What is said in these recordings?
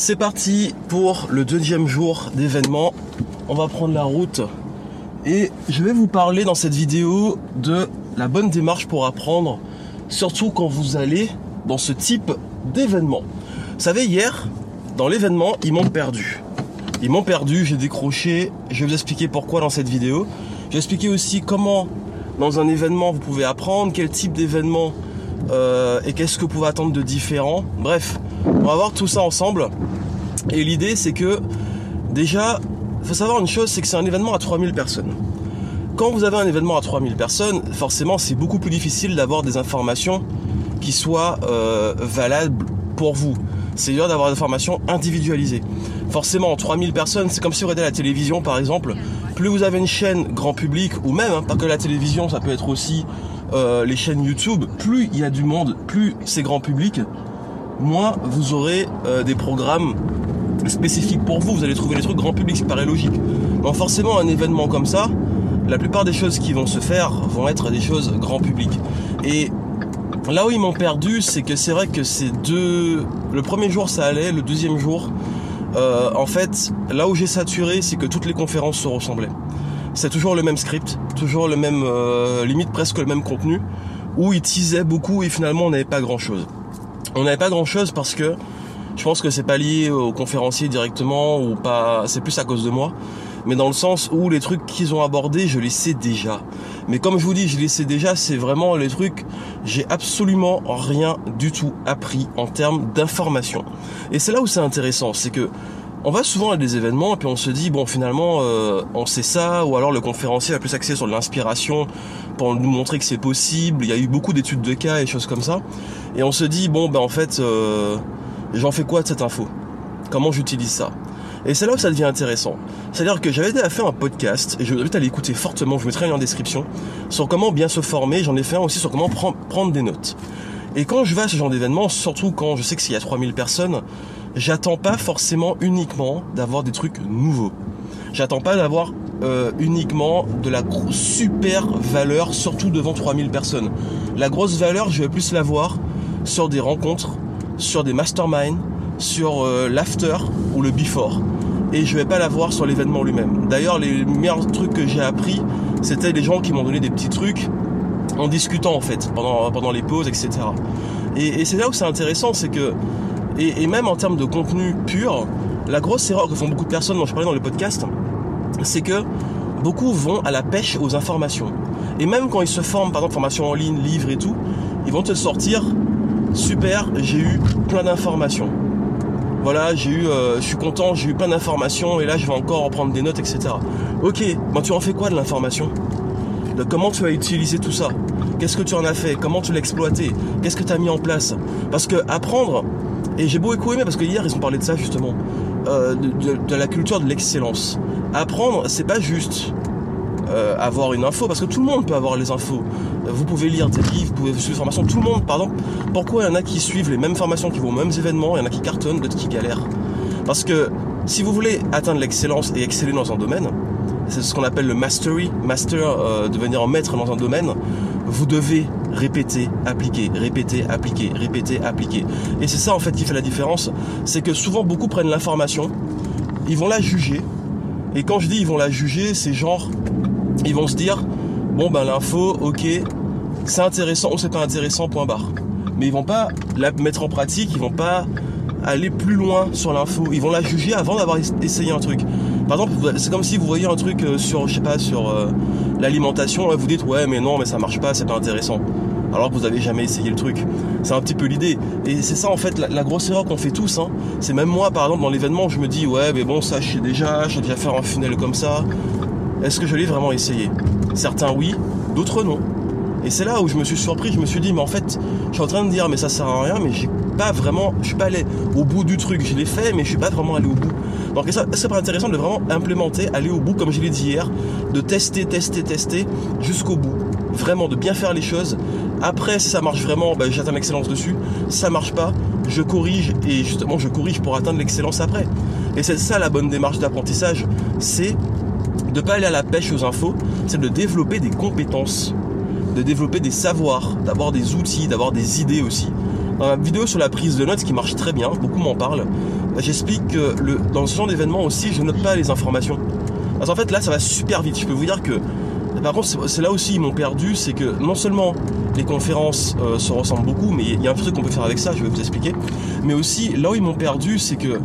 C'est parti pour le deuxième jour d'événement. On va prendre la route et je vais vous parler dans cette vidéo de la bonne démarche pour apprendre, surtout quand vous allez dans ce type d'événement. Vous savez, hier, dans l'événement, ils m'ont perdu. Ils m'ont perdu, j'ai décroché, je vais vous expliquer pourquoi dans cette vidéo. Je vais expliquer aussi comment dans un événement vous pouvez apprendre, quel type d'événement euh, et qu'est-ce que vous pouvez attendre de différent. Bref, on va voir tout ça ensemble. Et l'idée c'est que déjà, il faut savoir une chose, c'est que c'est un événement à 3000 personnes. Quand vous avez un événement à 3000 personnes, forcément c'est beaucoup plus difficile d'avoir des informations qui soient euh, valables pour vous. C'est dur d'avoir des informations individualisées. Forcément, 3000 personnes, c'est comme si vous regardez la télévision par exemple. Plus vous avez une chaîne grand public, ou même, hein, pas que la télévision, ça peut être aussi euh, les chaînes YouTube, plus il y a du monde, plus c'est grand public, moins vous aurez euh, des programmes spécifiques pour vous. Vous allez trouver les trucs grand public, ce qui paraît logique. Donc forcément, un événement comme ça, la plupart des choses qui vont se faire vont être des choses grand public. Et là où ils m'ont perdu, c'est que c'est vrai que c'est deux. Le premier jour ça allait, le deuxième jour, euh, en fait, là où j'ai saturé, c'est que toutes les conférences se ressemblaient c'est toujours le même script, toujours le même, euh, limite presque le même contenu, où il teasait beaucoup et finalement on n'avait pas grand chose. On n'avait pas grand chose parce que je pense que c'est pas lié au conférencier directement ou pas, c'est plus à cause de moi, mais dans le sens où les trucs qu'ils ont abordés, je les sais déjà. Mais comme je vous dis, je les sais déjà, c'est vraiment les trucs, j'ai absolument rien du tout appris en termes d'information. Et c'est là où c'est intéressant, c'est que on va souvent à des événements et puis on se dit bon finalement euh, on sait ça ou alors le conférencier va plus axer sur l'inspiration pour nous montrer que c'est possible. Il y a eu beaucoup d'études de cas et choses comme ça et on se dit bon ben en fait euh, j'en fais quoi de cette info? Comment j'utilise ça? Et c'est là où ça devient intéressant. C'est-à-dire que j'avais déjà fait un podcast, et je vous invite à l'écouter fortement, je vous mettrai lien en description, sur comment bien se former, j'en ai fait un aussi sur comment prendre des notes. Et quand je vais à ce genre d'événement, surtout quand je sais que s'il y a 3000 personnes, j'attends pas forcément uniquement d'avoir des trucs nouveaux. J'attends pas d'avoir euh, uniquement de la super valeur, surtout devant 3000 personnes. La grosse valeur, je vais plus la voir sur des rencontres, sur des masterminds, sur euh, l'after ou le before. Et je vais pas la voir sur l'événement lui-même. D'ailleurs, les meilleurs trucs que j'ai appris, c'était les gens qui m'ont donné des petits trucs en discutant en fait pendant, les pauses, etc. Et, et c'est là où c'est intéressant, c'est que et, même en termes de contenu pur, la grosse erreur que font beaucoup de personnes, dont je parlais dans le podcast, c'est que beaucoup vont à la pêche aux informations. Et même quand ils se forment, par exemple, formation en ligne, livres et tout, ils vont te sortir, super, j'ai eu plein d'informations. Voilà, j'ai eu, euh, je suis content, j'ai eu plein d'informations et là je vais encore en prendre des notes, etc. Ok, ben tu en fais quoi de l'information? Comment tu as utilisé tout ça? Qu'est-ce que tu en as fait? Comment tu l'as exploité? Qu'est-ce que tu as mis en place? Parce que apprendre, et j'ai beaucoup aimé parce que hier ils ont parlé de ça justement, euh, de, la culture de l'excellence. Apprendre, c'est pas juste euh, avoir une info, parce que tout le monde peut avoir les infos. Vous pouvez lire des livres, vous pouvez suivre des formations, tout le monde, pardon. Pourquoi il y en a qui suivent les mêmes formations, qui vont aux mêmes événements, il y en a qui cartonnent, d'autres qui galèrent? Parce que si vous voulez atteindre l'excellence et exceller dans un domaine, c'est ce qu'on appelle le mastery, master, euh, devenir en maître dans un domaine, vous devez répéter, appliquer, répéter, appliquer, répéter, appliquer. Et c'est ça en fait qui fait la différence, c'est que souvent beaucoup prennent l'information, ils vont la juger, et quand je dis ils vont la juger, c'est genre, ils vont se dire, bon ben l'info, ok, c'est intéressant ou c'est pas intéressant, point barre. Mais ils vont pas la mettre en pratique, ils vont pas aller plus loin sur l'info, ils vont la juger avant d'avoir essayé un truc. Par exemple, c'est comme si vous voyez un truc euh, sur, je sais pas, sur euh, l'alimentation, vous dites ouais mais non mais ça marche pas, c'est pas intéressant. Alors que vous avez jamais essayé le truc. C'est un petit peu l'idée. Et c'est ça en fait la, grosse erreur qu'on fait tous. Hein. C'est même moi par exemple dans l'événement, je me dis ouais mais bon ça je sais déjà, je sais déjà faire un funnel comme ça. Est-ce que je l'ai vraiment essayé? Certains oui, d'autres non. Et c'est là où je me suis surpris, je me suis dit mais en fait je suis en train de dire mais ça sert à rien mais j'ai pas vraiment, je suis pas allé au bout du truc, je l'ai fait mais je suis pas vraiment allé au bout. Donc c'est pas intéressant de vraiment implémenter, aller au bout, comme je l'ai dit hier, de tester, tester, tester jusqu'au bout. Vraiment de bien faire les choses. Après, si ça marche vraiment, ben, j'atteins l'excellence dessus. Ça marche pas, je corrige et justement je corrige pour atteindre l'excellence après. Et c'est ça la bonne démarche d'apprentissage, c'est de pas aller à la pêche aux infos, c'est de développer des compétences, de développer des savoirs, d'avoir des outils, d'avoir des idées aussi. Dans la vidéo sur la prise de notes, qui marche très bien, beaucoup m'en parlent, j'explique que dans ce genre d'événement aussi, je note pas les informations. Parce qu'en fait, là, ça va super vite. Je peux vous dire que, par contre, c'est là aussi ils m'ont perdu, c'est que non seulement les conférences euh, se ressemblent beaucoup, mais il y a un truc qu'on peut faire avec ça, je vais vous expliquer. Mais aussi, là où ils m'ont perdu, c'est que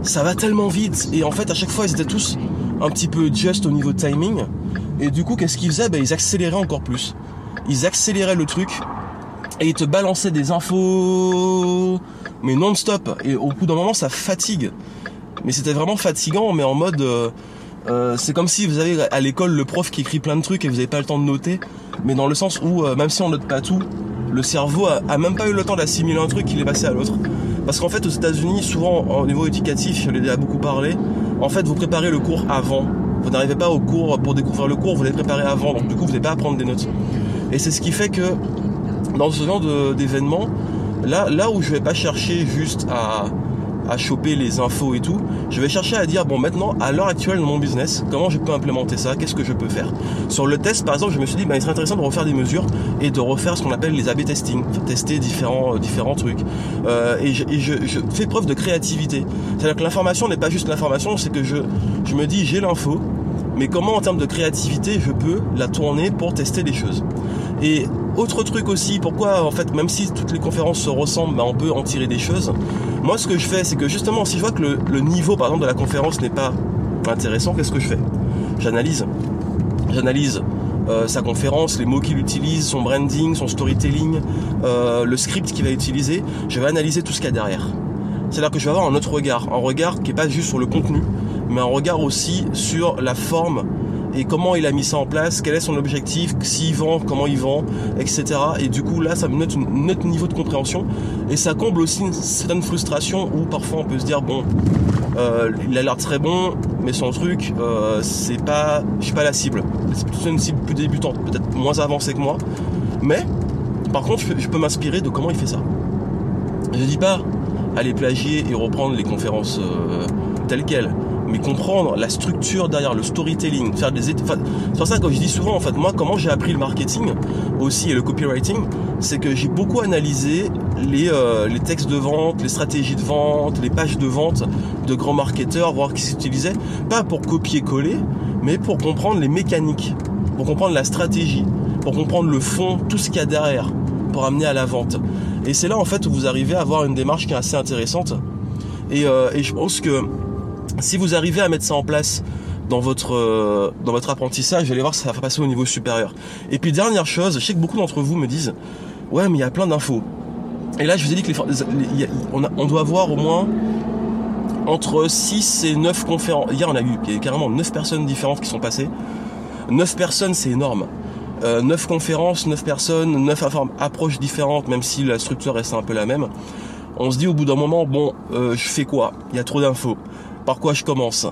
ça va tellement vite. Et en fait, à chaque fois, ils étaient tous un petit peu just au niveau timing. Et du coup, qu'est-ce qu'ils faisaient? Ben, Ils accéléraient encore plus. Ils accéléraient le truc et ils te balançaient des infos, mais non-stop. Et au bout d'un moment, ça fatigue. Mais c'était vraiment fatigant, mais en mode... Euh, euh, c'est comme si vous avez à l'école le prof qui écrit plein de trucs et vous n'avez pas le temps de noter, mais dans le sens où euh, même si on note pas tout, le cerveau a, même pas eu le temps d'assimiler un truc, il est passé à l'autre. Parce qu'en fait aux États-Unis, souvent au niveau éducatif, je l'ai déjà beaucoup parlé, en fait vous préparez le cours avant. Vous n'arrivez pas au cours pour découvrir le cours, vous l'avez préparé avant, donc du coup vous n'avez pas à prendre des notes. Et c'est ce qui fait que dans ce genre d'événement, là, là où je vais pas chercher juste à, à choper les infos et tout, je vais chercher à dire bon maintenant à l'heure actuelle dans mon business, comment je peux implémenter ça, qu'est-ce que je peux faire? Sur le test par exemple, je me suis dit bah, il serait intéressant de refaire des mesures et de refaire ce qu'on appelle les A/B testing, tester différents euh, différents trucs. Euh, et, je, je, fais preuve de créativité. C'est-à-dire que l'information n'est pas juste l'information, c'est que je je me dis j'ai l'info, mais comment en termes de créativité je peux la tourner pour tester des choses? Et autre truc aussi, pourquoi en fait même si toutes les conférences se ressemblent, bah, on peut en tirer des choses. Moi ce que je fais c'est que justement si je vois que le, niveau par exemple de la conférence n'est pas intéressant, qu'est-ce que je fais? J'analyse. J'analyse euh, sa conférence, les mots qu'il utilise, son branding, son storytelling, euh, le script qu'il va utiliser. Je vais analyser tout ce qu'il y a derrière. C'est-à-dire que je vais avoir un autre regard, un regard qui n'est pas juste sur le contenu, mais un regard aussi sur la forme et comment il a mis ça en place, quel est son objectif, s'il vend, comment il vend, etc. Et du coup là ça me note un autre niveau de compréhension. Et ça comble aussi une certaine frustration où parfois on peut se dire bon euh, il a l'air très bon mais son truc euh, c'est pas je suis pas la cible. C'est plutôt une cible plus débutante peut-être moins avancée que moi. Mais par contre je peux, m'inspirer de comment il fait ça. Je dis pas aller plagier et reprendre les conférences euh, telles quelles mais comprendre la structure derrière le storytelling, faire des c'est pour ça que je dis souvent en fait moi comment j'ai appris le marketing aussi et le copywriting, c'est que j'ai beaucoup analysé les, euh, les textes de vente, les stratégies de vente, les pages de vente de grands marketeurs, voir qui s'utilisaient, pas pour copier-coller, mais pour comprendre les mécaniques, pour comprendre la stratégie, pour comprendre le fond, tout ce qu'il y a derrière, pour amener à la vente. Et c'est là en fait où vous arrivez à avoir une démarche qui est assez intéressante. Et, euh, et je pense que si vous arrivez à mettre ça en place dans votre euh, dans votre apprentissage, vous allez voir ça va passer au niveau supérieur. Et puis dernière chose, je sais que beaucoup d'entre vous me disent ouais mais il y a plein d'infos. Et là je vous ai dit que on, doit avoir au moins entre 6 et 9 conférences. Hier on a eu il y a carrément 9 personnes différentes qui sont passées. 9 personnes c'est énorme. Euh, 9 conférences, 9 personnes, 9 approches différentes, même si la structure reste un peu la même. On se dit au bout d'un moment, bon, euh, je fais quoi? Il y a trop d'infos. Par quoi je commence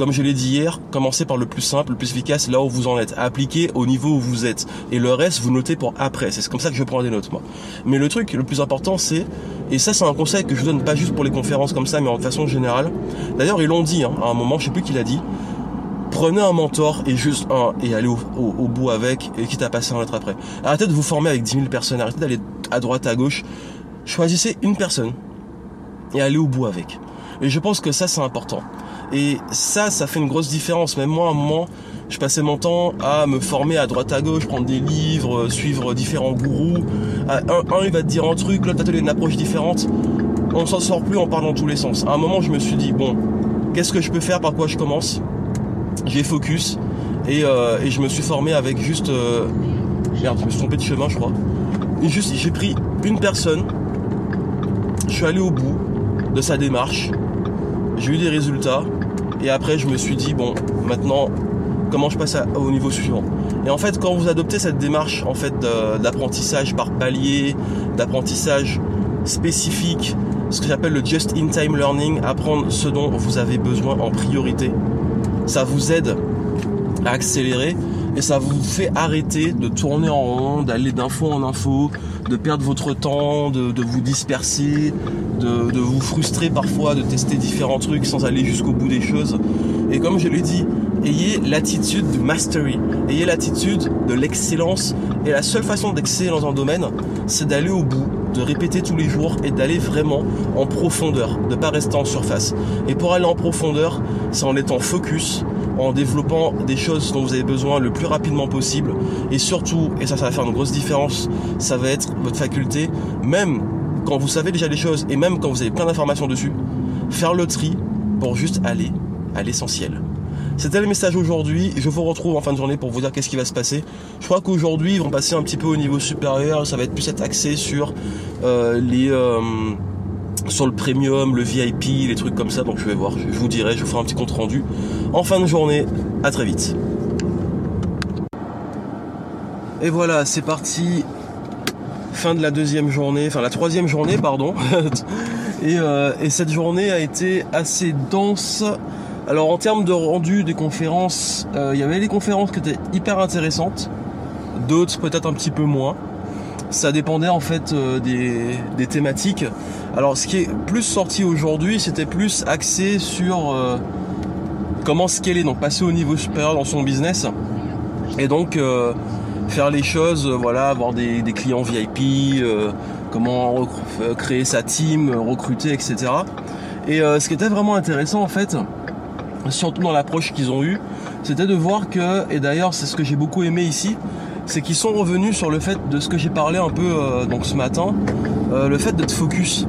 comme je l'ai dit hier, commencez par le plus simple, le plus efficace, là où vous en êtes. Appliquez au niveau où vous êtes. Et le reste, vous notez pour après. C'est comme ça que je prends des notes, moi. Mais le truc le plus important, c'est, et ça c'est un conseil que je donne pas juste pour les conférences comme ça, mais en façon générale. D'ailleurs, ils l'ont dit, hein, à un moment, je sais plus qui l'a dit. Prenez un mentor et juste un, et allez au, bout avec, et quitte à passer un autre après. Arrêtez de vous former avec 10 000 personnes, arrêtez d'aller à droite, à gauche. Choisissez une personne et allez au bout avec. Et je pense que ça, c'est important. Et ça, ça fait une grosse différence. Même moi, à un moment, je passais mon temps à me former à droite à gauche, prendre des livres, suivre différents gourous. Un, il va te dire un truc, l'autre va te donner une approche différente. On s'en sort plus en parlant dans tous les sens. À un moment, je me suis dit, bon, qu'est-ce que je peux faire, par quoi je commence? J'ai focus et, euh, et, je me suis formé avec juste... Euh... Merde, je me suis trompé de chemin, je crois. Juste, j'ai pris une personne, je suis allé au bout de sa démarche, j'ai eu des résultats et après je me suis dit bon maintenant comment je passe au niveau suivant? Et en fait quand vous adoptez cette démarche en fait d'apprentissage par palier, d'apprentissage spécifique, ce que j'appelle le just in time learning, apprendre ce dont vous avez besoin en priorité, ça vous aide à accélérer et ça vous fait arrêter de tourner en rond, d'aller d'info en info, de perdre votre temps, de, vous disperser, de, vous frustrer parfois, de tester différents trucs sans aller jusqu'au bout des choses. Et comme je l'ai dit, ayez l'attitude du mastery, ayez l'attitude de l'excellence. Et la seule façon d'exceller dans un domaine, c'est d'aller au bout, de répéter tous les jours et d'aller vraiment en profondeur, de pas rester en surface. Et pour aller en profondeur, c'est en étant focus, en développant des choses dont vous avez besoin le plus rapidement possible. Et surtout, et ça, ça va faire une grosse différence, ça va être votre faculté, même quand vous savez déjà les choses et même quand vous avez plein d'informations dessus, faire le tri pour juste aller à l'essentiel. C'était le message aujourd'hui. Je vous retrouve en fin de journée pour vous dire qu'est-ce qui va se passer. Je crois qu'aujourd'hui, ils vont passer un petit peu au niveau supérieur. Ça va être plus être axé sur euh, les euh, sur le premium, le VIP, les trucs comme ça. Donc je vais voir. Je vous dirai. Je vous ferai un petit compte rendu en fin de journée. À très vite. Et voilà, c'est parti. Fin de la deuxième journée, enfin la troisième journée, pardon. et, euh, et cette journée a été assez dense alors en termes de rendu des conférences, euh, il y avait des conférences qui étaient hyper intéressantes, d'autres peut-être un petit peu moins. Ça dépendait en fait euh, des, thématiques. Alors ce qui est plus sorti aujourd'hui, c'était plus axé sur euh, comment scaler, donc passer au niveau supérieur dans son business. Et donc faire les choses, voilà, avoir des clients VIP, comment créer sa team, recruter, etc. Et ce qui était vraiment intéressant en fait, surtout dans l'approche qu'ils ont eue, c'était de voir que, et d'ailleurs c'est ce que j'ai beaucoup aimé ici, c'est qu'ils sont revenus sur le fait de ce que j'ai parlé un peu euh, ce matin, euh, le fait d'être focus.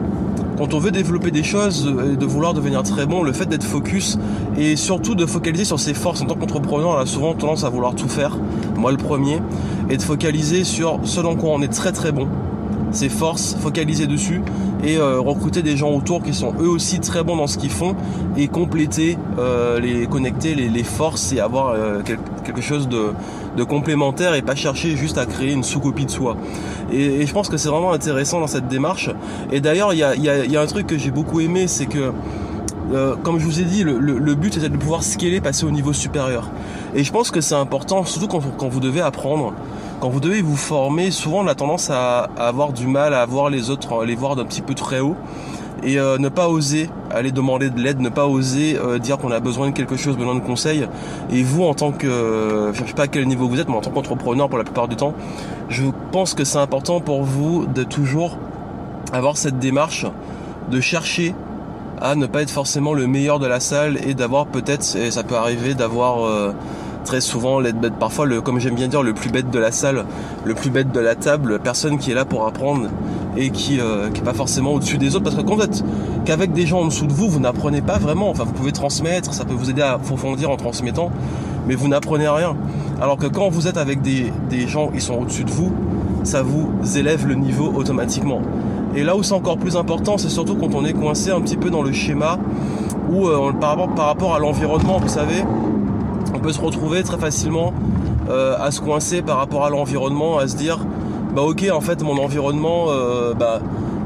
Quand on veut développer des choses et de vouloir devenir très bon, le fait d'être focus et surtout de focaliser sur ses forces en tant qu'entrepreneur, on a souvent tendance à vouloir tout faire, moi le premier, et de focaliser sur ce dans quoi on est très très bon, ses forces, focaliser dessus et euh, recruter des gens autour qui sont eux aussi très bons dans ce qu'ils font et compléter, euh, les connecter les, forces et avoir euh, quelque chose de, complémentaire et pas chercher juste à créer une sous-copie de soi. Et, je pense que c'est vraiment intéressant dans cette démarche. Et d'ailleurs, il y a, un truc que j'ai beaucoup aimé, c'est que comme je vous ai dit, le, but c'était de pouvoir scaler, passer au niveau supérieur. Et je pense que c'est important, surtout quand vous devez apprendre quand vous devez vous former, souvent on a tendance à, avoir du mal à voir les autres, les voir d'un petit peu très haut et euh, ne pas oser aller demander de l'aide, ne pas oser euh, dire qu'on a besoin de quelque chose, besoin de conseils. Et vous, en tant que, euh, je sais pas à quel niveau vous êtes, mais en tant qu'entrepreneur pour la plupart du temps, je pense que c'est important pour vous de toujours avoir cette démarche de chercher à ne pas être forcément le meilleur de la salle et d'avoir peut-être, et ça peut arriver, d'avoir très souvent l'être bête. Parfois le comme j'aime bien dire le plus bête de la salle le plus bête de la table personne qui est là pour apprendre et qui euh, qui est pas forcément au-dessus des autres. Parce que qu'en fait qu'avec des gens en dessous de vous vous n'apprenez pas vraiment. Enfin vous pouvez transmettre ça peut vous aider à approfondir en transmettant mais vous n'apprenez rien. Alors que quand vous êtes avec des, des gens qui sont au-dessus de vous ça vous élève le niveau automatiquement et là où c'est encore plus important c'est surtout quand on est coincé un petit peu dans le schéma où euh, par, rapport, par rapport à l'environnement vous savez on peut se retrouver très facilement euh, à se coincer par rapport à l'environnement, à se dire bah ok en fait mon environnement euh, bah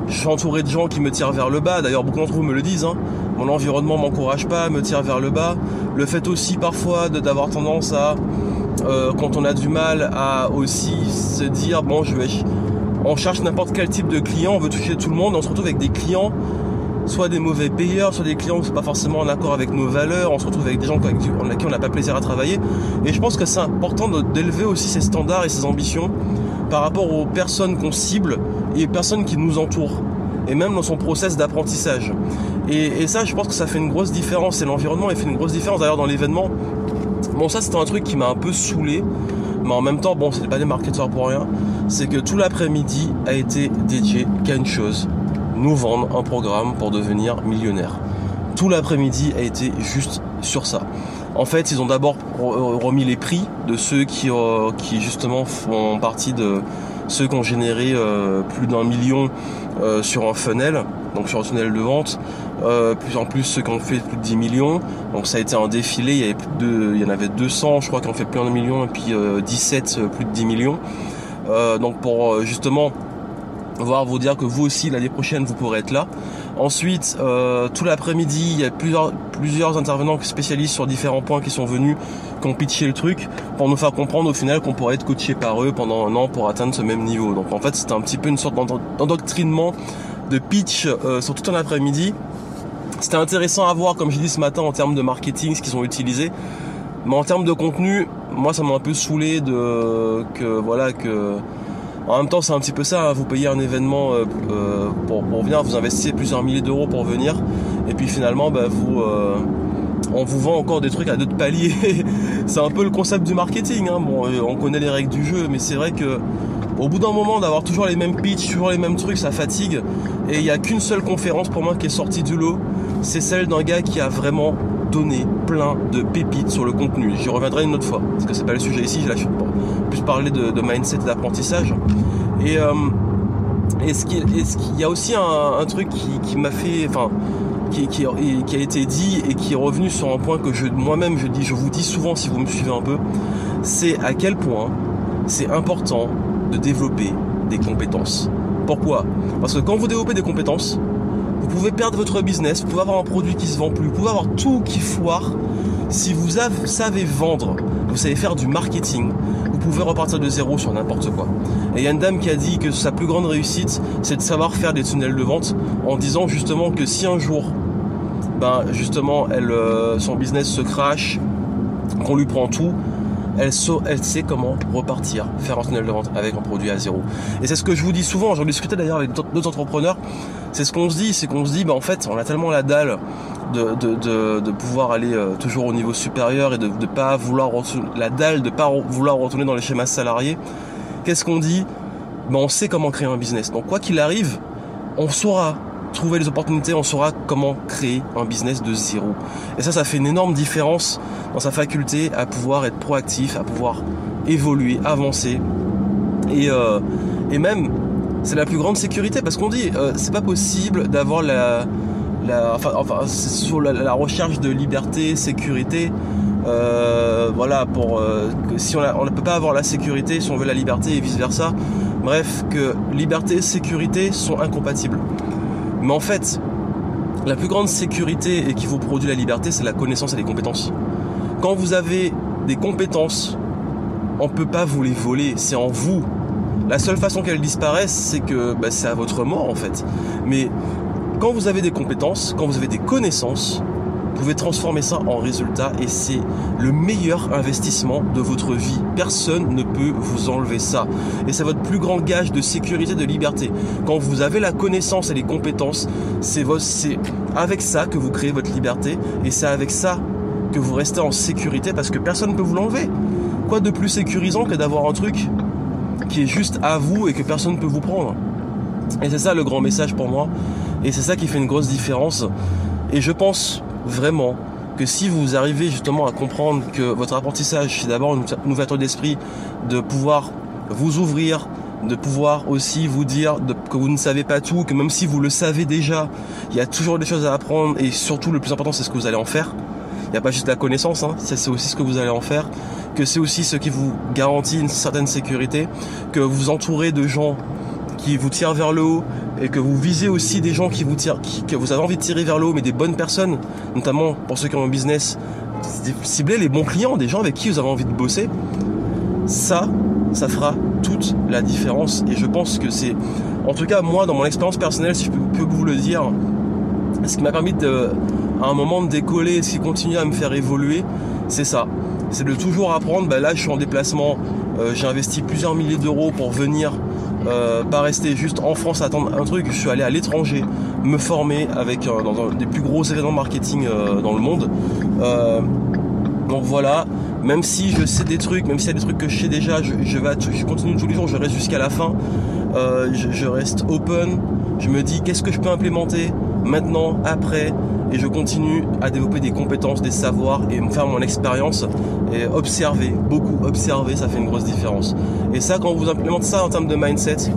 je suis entouré de gens qui me tirent vers le bas, d'ailleurs beaucoup d'entre vous me le disent, hein. mon environnement m'encourage pas, me tire vers le bas. Le fait aussi parfois d'avoir tendance à, euh, quand on a du mal à aussi se dire bon je vais, on cherche n'importe quel type de client, on veut toucher tout le monde, on se retrouve avec des clients soit des mauvais payeurs, soit des clients qui sont pas forcément en accord avec nos valeurs, on se retrouve avec des gens avec qui on n'a pas plaisir à travailler. Et je pense que c'est important d'élever aussi ses standards et ses ambitions par rapport aux personnes qu'on cible et aux personnes qui nous entourent. Et même dans son process d'apprentissage. Et, ça, je pense que ça fait une grosse différence. Et l'environnement, il fait une grosse différence. D'ailleurs, dans l'événement, bon, ça, c'était un truc qui m'a un peu saoulé. Mais en même temps, bon, c'était pas des marketeurs pour rien. C'est que tout l'après-midi a été dédié qu'à une chose nous vendre un programme pour devenir millionnaire. Tout l'après-midi a été juste sur ça. En fait, ils ont d'abord remis les prix de ceux qui, euh, qui justement font partie de ceux qui ont généré euh, plus d'un million euh, sur un funnel, donc sur un tunnel de vente. plus en plus ceux qui ont fait plus de 10 millions. Donc ça a été un défilé, il y, avait il y en avait 200 je crois qui ont fait plus d'un million et puis 17 plus de 10 millions. donc pour justement voir vous dire que vous aussi l'année prochaine vous pourrez être là. Ensuite, euh, tout l'après-midi, il y a plusieurs, plusieurs intervenants spécialistes sur différents points qui sont venus, qui ont pitché le truc pour nous faire comprendre au final qu'on pourrait être coaché par eux pendant un an pour atteindre ce même niveau. Donc en fait, c'était un petit peu une sorte d'endoctrinement de pitch euh, sur tout un après-midi. C'était intéressant à voir, comme j'ai dit ce matin, en termes de marketing, ce qu'ils ont utilisé. Mais en termes de contenu, moi ça m'a un peu saoulé de que voilà que en même temps c'est un petit peu ça, vous payez un événement euh, euh, pour, venir, vous investissez plusieurs milliers d'euros pour venir, et puis finalement bah, vous euh, on vous vend encore des trucs à d'autres paliers. c'est un peu le concept du marketing. Hein. Bon, on connaît les règles du jeu, mais c'est vrai que au bout d'un moment d'avoir toujours les mêmes pitchs, toujours les mêmes trucs, ça fatigue. Et il n'y a qu'une seule conférence pour moi qui est sortie du lot, c'est celle d'un gars qui a vraiment plein de pépites sur le contenu. J'y reviendrai une autre fois, parce que c'est pas le sujet ici, je lâche plus parler de, mindset et d'apprentissage. Et, euh, ce qu'il y a aussi un, truc qui, m'a fait, enfin, qui, qui, a été dit et qui est revenu sur un point que je, moi-même je dis, je vous dis souvent si vous me suivez un peu, c'est à quel point c'est important de développer des compétences. Pourquoi? Parce que quand vous développez des compétences, vous pouvez perdre votre business, vous pouvez avoir un produit qui se vend plus, vous pouvez avoir tout qui foire. Si vous savez vendre, vous savez faire du marketing, vous pouvez repartir de zéro sur n'importe quoi. Et il y a une dame qui a dit que sa plus grande réussite, c'est de savoir faire des tunnels de vente en disant justement que si un jour, ben justement, euh, son business se crache, qu'on lui prend tout, elle, sait comment repartir, faire un tunnel de vente avec un produit à zéro. Et c'est ce que je vous dis souvent, j'en discutais d'ailleurs avec d'autres entrepreneurs, c'est ce qu'on se dit, c'est qu'on se dit, bah, en fait, on a tellement la dalle de, pouvoir aller euh, toujours au niveau supérieur et de ne pas vouloir la dalle de pas vouloir retourner dans les schémas salariés. Qu'est-ce qu'on dit? Bah, On sait comment créer un business. Donc quoi qu'il arrive, on saura trouver les opportunités, on saura comment créer un business de zéro. Et ça, ça fait une énorme différence dans sa faculté à pouvoir être proactif, à pouvoir évoluer, avancer. Et, euh, même, c'est la plus grande sécurité parce qu'on dit, euh, c'est pas possible d'avoir la, enfin, sur la, recherche de liberté, sécurité. Euh, voilà, pour si on, on ne peut pas avoir la sécurité si on veut la liberté et vice versa. Bref, que liberté et sécurité sont incompatibles. Mais en fait, la plus grande sécurité et qui vous produit la liberté, c'est la connaissance et les compétences. Quand vous avez des compétences, on ne peut pas vous les voler, c'est en vous. La seule façon qu'elles disparaissent, c'est que bah, c'est à votre mort en fait. Mais quand vous avez des compétences, quand vous avez des connaissances, pouvez transformer ça en résultat et c'est le meilleur investissement de votre vie. Personne ne peut vous enlever ça. Et c'est votre plus grand gage de sécurité, de liberté. Quand vous avez la connaissance et les compétences, c'est avec ça que vous créez votre liberté et c'est avec ça que vous restez en sécurité parce que personne ne peut vous l'enlever. Quoi de plus sécurisant que d'avoir un truc qui est juste à vous et que personne ne peut vous prendre? Et c'est ça le grand message pour moi. Et c'est ça qui fait une grosse différence. Et je pense vraiment que si vous arrivez justement à comprendre que votre apprentissage, c'est d'abord une ouverture d'esprit, de pouvoir vous ouvrir, de pouvoir aussi vous dire que vous ne savez pas tout, que même si vous le savez déjà, il y a toujours des choses à apprendre et surtout le plus important c'est ce que vous allez en faire. Il n'y a pas juste la connaissance, hein, c'est aussi ce que vous allez en faire, que c'est aussi ce qui vous garantit une certaine sécurité, que vous vous entourez de gens qui vous tirent vers le haut, et que vous visez aussi des gens qui vous tirent, que vous avez envie de tirer vers le haut, mais des bonnes personnes, notamment pour ceux qui ont un business, cibler les bons clients, des gens avec qui vous avez envie de bosser, ça, ça fera toute la différence. Et je pense que c'est, en tout cas moi, dans mon expérience personnelle, si je peux, vous le dire, ce qui m'a permis de, à un moment de décoller, ce qui continue à me faire évoluer, c'est ça. C'est de toujours apprendre. Ben là, je suis en déplacement. Euh, j'ai investi plusieurs milliers d'euros pour venir euh, pas rester juste en France attendre un truc. Je suis allé à l'étranger me former avec euh, dans un des plus gros événements marketing euh, dans le monde. donc voilà, même si je sais des trucs, même s'il y a des trucs que je sais déjà, je, continue tous les jours, je reste jusqu'à la fin. Je, reste open. Je me dis qu'est-ce que je peux implémenter maintenant, après, et je continue à développer des compétences, des savoirs et me faire mon expérience et observer, beaucoup observer, ça fait une grosse différence. Et ça, quand vous implémentez ça en termes de mindset,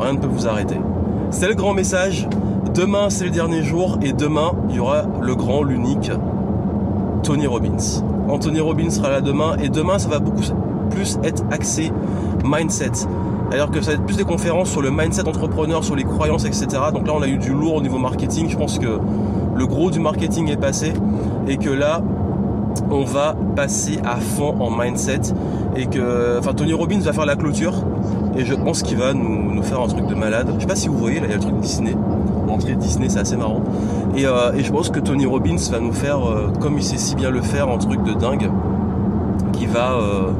rien ne peut vous arrêter. C'est le grand message. Demain, c'est le dernier jour et demain, il y aura le grand, l'unique Tony Robbins. Anthony Robbins sera là demain et demain, ça va beaucoup plus être axé mindset. D'ailleurs que ça va être plus des conférences sur le mindset entrepreneur, sur les croyances, etc. Donc là, on a eu du lourd au niveau marketing. Je pense que le gros du marketing est passé et que là, on va passer à fond en mindset et que, enfin, Tony Robbins va faire la clôture et je pense qu'il va nous, faire un truc de malade. Je sais pas si vous voyez, là, il y a le truc Disney. l'entrée Disney, c'est assez marrant. Et, euh, et, je pense que Tony Robbins va nous faire, euh, comme il sait si bien le faire, un truc de dingue, qui va... Euh,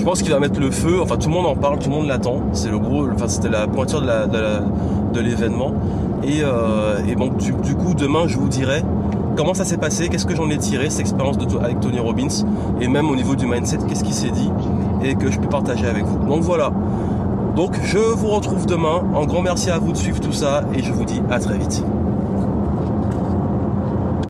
je pense qu'il va mettre le feu, enfin tout le monde en parle, tout le monde l'attend, c'est le gros, enfin c'était la pointure de l'événement. Et, et, bon, du, coup, demain, je vous dirai comment ça s'est passé, qu'est-ce que j'en ai tiré, cette expérience avec Tony Robbins, et même au niveau du mindset, qu'est-ce qu'il s'est dit, et que je peux partager avec vous. Donc voilà, donc je vous retrouve demain. Un grand merci à vous de suivre tout ça et je vous dis à très vite.